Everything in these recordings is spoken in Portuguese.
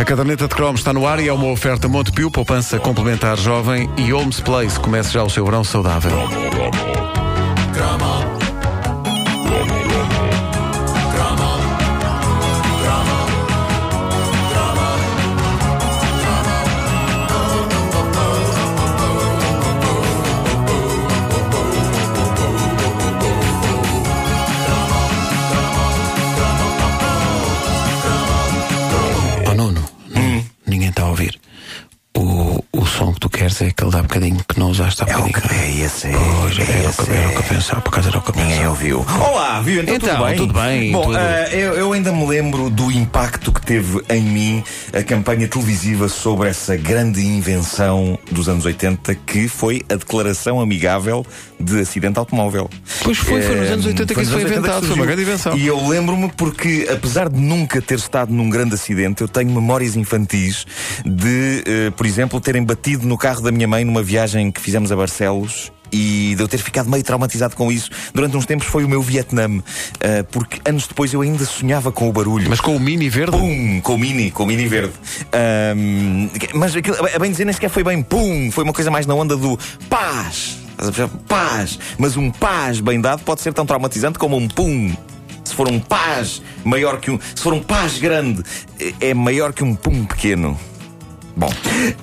A caderneta de cromos está no ar e é uma oferta Montepio, poupança complementar jovem e Homes Place. Comece já o seu verão saudável. Aquele de há bocadinho que não usaste há É o bocadinho. que é esse, é, Pois, é era, o esse, que, era o que eu pensava, por acaso era o que eu Ninguém pensava. ouviu. Olá, viu? Então, Então, tudo bem? tudo bem, Bom, tudo. ah, eu, eu ainda me lembro do impacto que teve em mim a campanha televisiva sobre essa grande invenção dos anos 80 que foi a declaração amigável de acidente automóvel. Pois foi, foi nos Eh, anos 80 que nos isso foi anos 80 inventado, foi uma grande invenção. E eu lembro-me porque, apesar de nunca ter estado num grande acidente, eu tenho memórias infantis de, eh, por exemplo, terem batido no carro da minha mãe numa viagem que fizemos a Barcelos. E de eu ter ficado meio traumatizado com isso. Durante uns tempos foi o meu Vietnã. eh, porque anos depois eu ainda sonhava com o barulho. Mas com o mini verde? Pum! Com o mini, com o mini verde. Ahm, mas aquilo, a bem dizer, nem sequer foi bem pum! Foi uma coisa mais na onda do paz! Paz! Mas um paz bem dado pode ser tão traumatizante como um pum! Se for um paz maior que um. Se for um paz grande, é- é maior que um pum pequeno. Bom,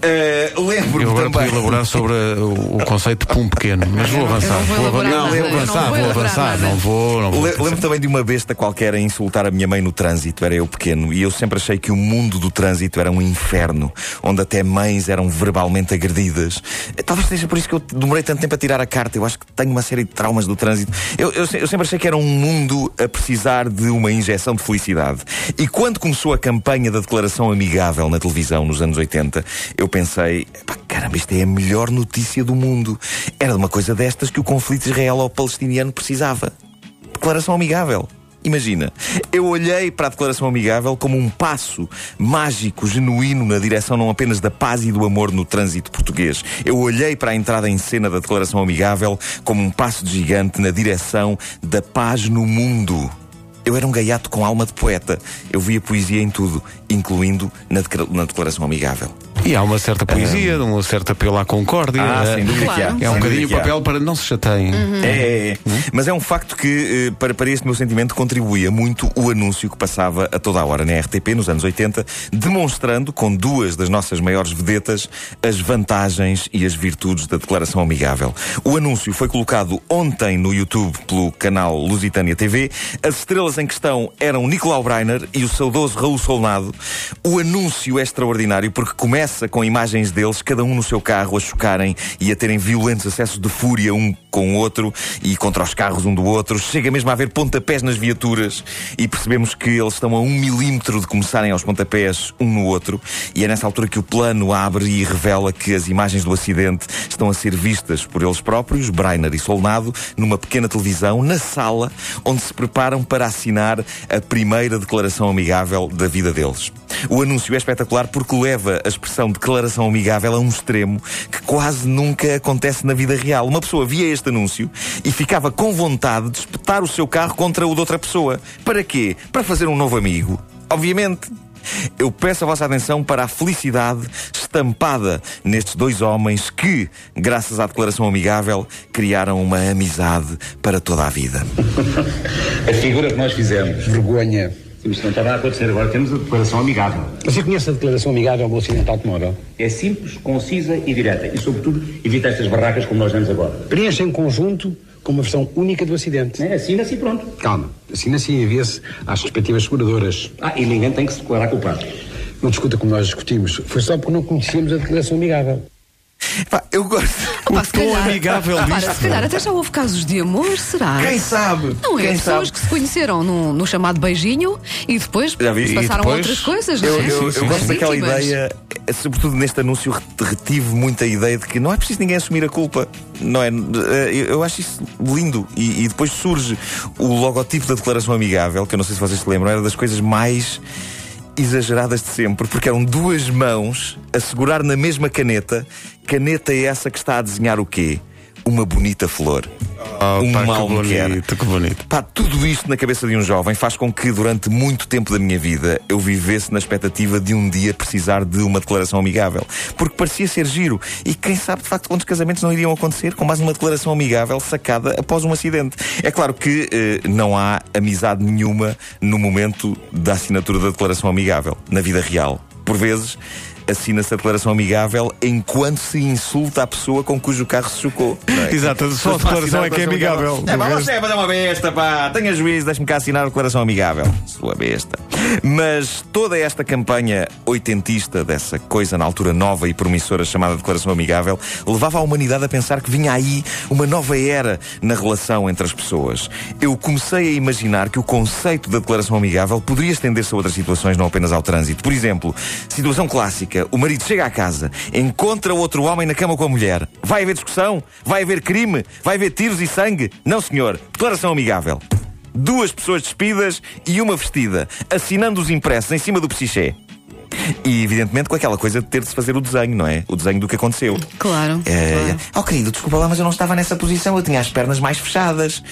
eh, Eu lembro-me agora também. podia elaborar sobre uh, o, o conceito de pum pequeno, mas vou avançar. não vou não, vou eu não avançar, vou avançar. Não vou, não vou. Le- Lembro também de uma besta qualquer a insultar a minha mãe no trânsito, era eu pequeno, e eu sempre achei que o mundo do trânsito era um inferno, onde até mães eram verbalmente agredidas. Eh, Talvez seja por isso que eu demorei tanto tempo a tirar a carta. Eu acho que tenho uma série de traumas do trânsito. Eu, eu eu sempre achei que era um mundo a precisar de uma injeção de felicidade. E quando começou a campanha da declaração amigável na televisão nos anos 80, eu pensei, "Epá, caramba, isto é a melhor notícia do mundo. Era uma coisa destas que o conflito israelo-palestiniano precisava. Declaração amigável. Imagina, eu olhei para a declaração amigável como um passo mágico, genuíno, na direção não apenas da paz e do amor no trânsito português. Eu olhei para a entrada em cena da declaração amigável como um passo gigante na direção da paz no mundo. Eu era um gaiato com alma de poeta. Eu via poesia em tudo, incluindo na, declaração amigável. E há uma certa poesia, um certo apelo à concórdia. Ah, sem dúvida Claro. que há. É um bocadinho o papel para não se chateiem. É, é, é. Mas é um facto que, eh, para, para este meu sentimento, contribuía muito o anúncio que passava a toda a hora na RTP nos anos 80, demonstrando, com duas das nossas maiores vedetas, as vantagens e as virtudes da declaração amigável. O anúncio foi colocado ontem no YouTube pelo canal Lusitânia TV. As estrelas em questão eram Nicolau Breiner e o saudoso Raul Solnado. O anúncio é extraordinário porque começa com imagens deles, cada um no seu carro, a chocarem e a terem violentos acessos de fúria um com o outro e contra os carros um do outro. Chega mesmo a haver pontapés nas viaturas e percebemos que eles estão a um milímetro de começarem aos pontapés um no outro. E é nessa altura que o plano abre e revela que as imagens do acidente estão a ser vistas por eles próprios, Breiner e Solnado, numa pequena televisão, na sala onde se preparam para assinar a primeira declaração amigável da vida deles. O anúncio é espetacular porque leva a expressão declaração amigável a um extremo que quase nunca acontece na vida real. Uma pessoa via este anúncio e ficava com vontade de espetar o seu carro contra o de outra pessoa. Para quê? Para fazer um novo amigo. Obviamente. Eu peço a vossa atenção para a felicidade estampada nestes dois homens que, graças à declaração amigável, criaram uma amizade para toda a vida. A figura que nós fizemos. Vergonha. Isto não estava a acontecer agora. Temos a declaração amigável. Você conhece a declaração amigável do acidente automóvel? É simples, concisa e direta. E, sobretudo, evita estas barracas como nós vemos agora. Preencha em conjunto com uma versão única do acidente. É, Assina-se e pronto. Calma, assim assim envia-se às respectivas seguradoras. Ah, e ninguém tem que se declarar culpado. Não discuta como nós discutimos. Foi só porque não conhecíamos a declaração amigável. Pá, eu gosto. Opa, O tom calhar- amigável Repara, disto. Se calhar até já houve casos de amor, será? Quem sabe? Não é? Quem Pessoas sabe? que se conheceram no, no chamado beijinho e depois se passaram E depois- outras coisas, não Eu, é? eu- eu Sim, sim, gosto daquela íntimas. ideia, sobretudo neste anúncio, re- retive muita ideia de que não é preciso ninguém assumir a culpa. Não é? Eh, Eu eu acho isso lindo. E, e depois surge o logotipo da declaração amigável, que eu não sei se vocês se lembram, era das coisas mais exageradas de sempre, porque eram duas mãos a segurar na mesma caneta, caneta é essa que está a desenhar o quê? uma bonita flor. Oh, um pá, mal que bonito, que bonito. Pá, tudo isto na cabeça de um jovem faz com que durante muito tempo da minha vida eu vivesse na expectativa de um dia precisar de uma declaração amigável. Porque parecia ser giro. E quem sabe de facto quantos casamentos não iriam acontecer com mais uma declaração amigável sacada após um acidente. É claro que eh, não há amizade nenhuma no momento da assinatura da declaração amigável, na vida real. Por vezes, assina-se a declaração amigável enquanto se insulta a pessoa com cujo carro se chocou. é? Exato, só a Mas declaração é que é amigável. É, O você é uma besta, pá. Tenha juízo, deixe-me cá assinar a declaração amigável. Sua besta. Mas toda esta campanha oitentista, dessa coisa na altura nova e promissora chamada declaração amigável, levava a humanidade a pensar que vinha aí uma nova era na relação entre as pessoas. Eu comecei a imaginar que o conceito da declaração amigável poderia estender-se a outras situações, não apenas ao trânsito. Por exemplo, situação clássica: o marido chega à casa, encontra outro homem na cama com a mulher. Vai haver discussão? Vai haver crime? Vai haver tiros e sangue? Não, senhor. Declaração amigável. Duas pessoas despidas e uma vestida, assinando os impressos em cima do psiché. E evidentemente com aquela coisa de ter de se fazer o desenho, não é? O desenho do que aconteceu. Claro. É, claro. Oh querido, desculpa lá, mas eu não estava nessa posição, eu tinha as pernas mais fechadas.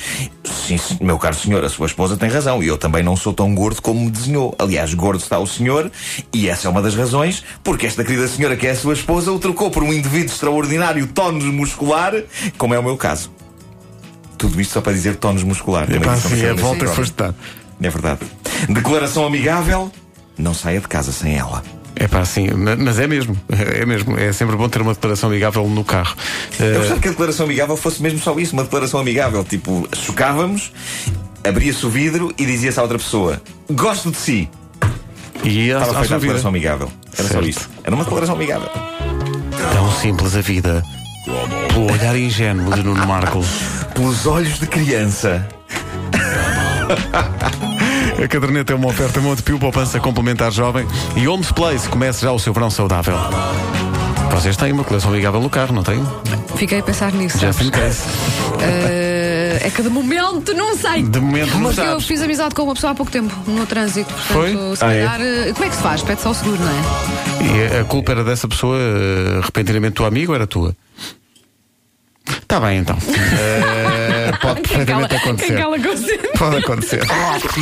Sim, sim, meu caro senhor, a sua esposa tem razão. E eu também não sou tão gordo como me desenhou. Aliás, gordo está o senhor, e essa é uma das razões porque esta querida senhora que é a sua esposa o trocou por um indivíduo extraordinário tónus muscular, como é o meu caso. Tudo isto só para dizer tónus muscular. Também Pá, disse uma sim, cena a desse volta. É verdade. Declaração amigável, não saia de casa sem ela. É pá, sim, ma- mas é mesmo. É mesmo. É sempre bom ter uma declaração amigável no carro. Eu Eh, gostava que a declaração amigável fosse mesmo só isso, uma declaração amigável. Tipo, chocávamos, abria-se o vidro e dizia-se à outra pessoa: Gosto de si. e Estava feita a declaração amigável. Era só Certo. isso. Era uma declaração amigável. Tão simples a vida. Pelo olhar ingênuo de Nuno Marco. Pelos olhos de criança. A caderneta é uma oferta Montepio Poupança Complementar Jovem e Homes Place. Comece já o seu verão saudável. Vocês têm uma coleção amigável no carro, não têm? Fiquei a pensar nisso. Sabes? case. Eh, é que de momento não sei. De momento não Porque eu fiz amizade com uma pessoa há pouco tempo, no trânsito. Portanto, Foi? se Ah, é? calhar. eh, Como é que se faz? Pede só o seguro, não é? E a culpa era dessa pessoa, eh, repentinamente tua amigo ou era tua? Está bem então. Eh, pode perfeitamente acontecer. Pode acontecer.